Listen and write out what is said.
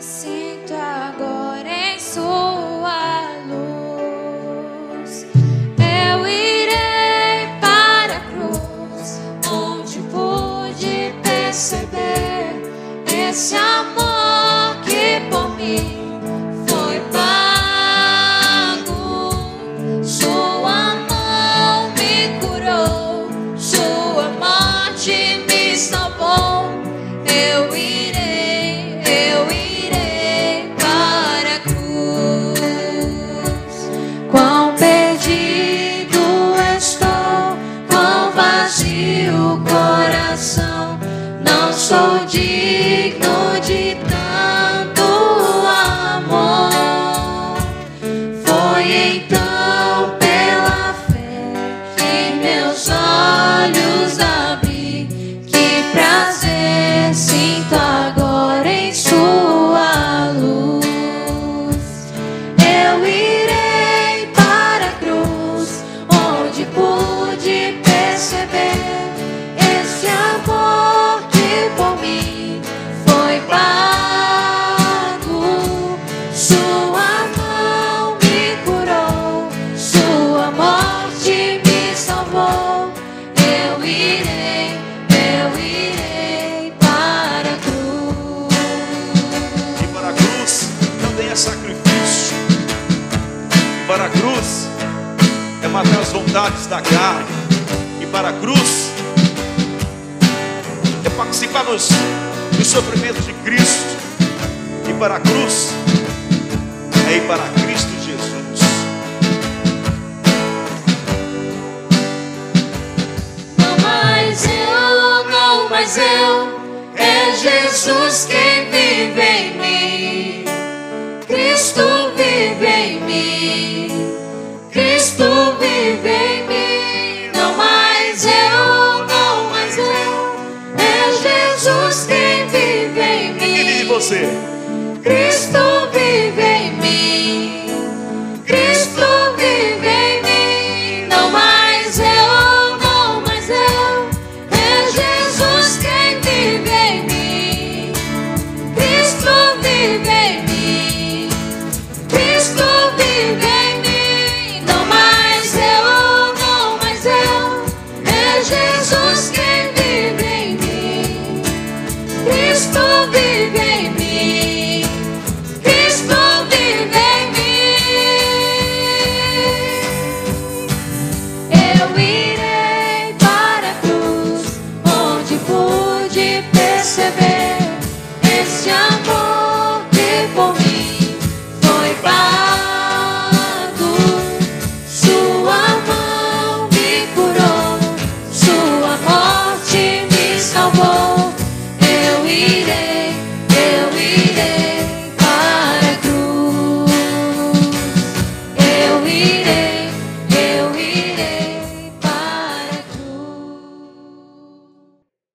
Sinto agora em sua luz. Eu irei para a cruz, onde pude perceber esse amor. Sou digno de tanto amor. Foi então pela fé que meus olhos abri. Para a cruz é matar as vontades da carne. E para a cruz é participar dos, dos sofrimentos de Cristo. E para a cruz é ir para Cristo Jesus. Não mais eu, não mais eu, é Jesus quem Cristo.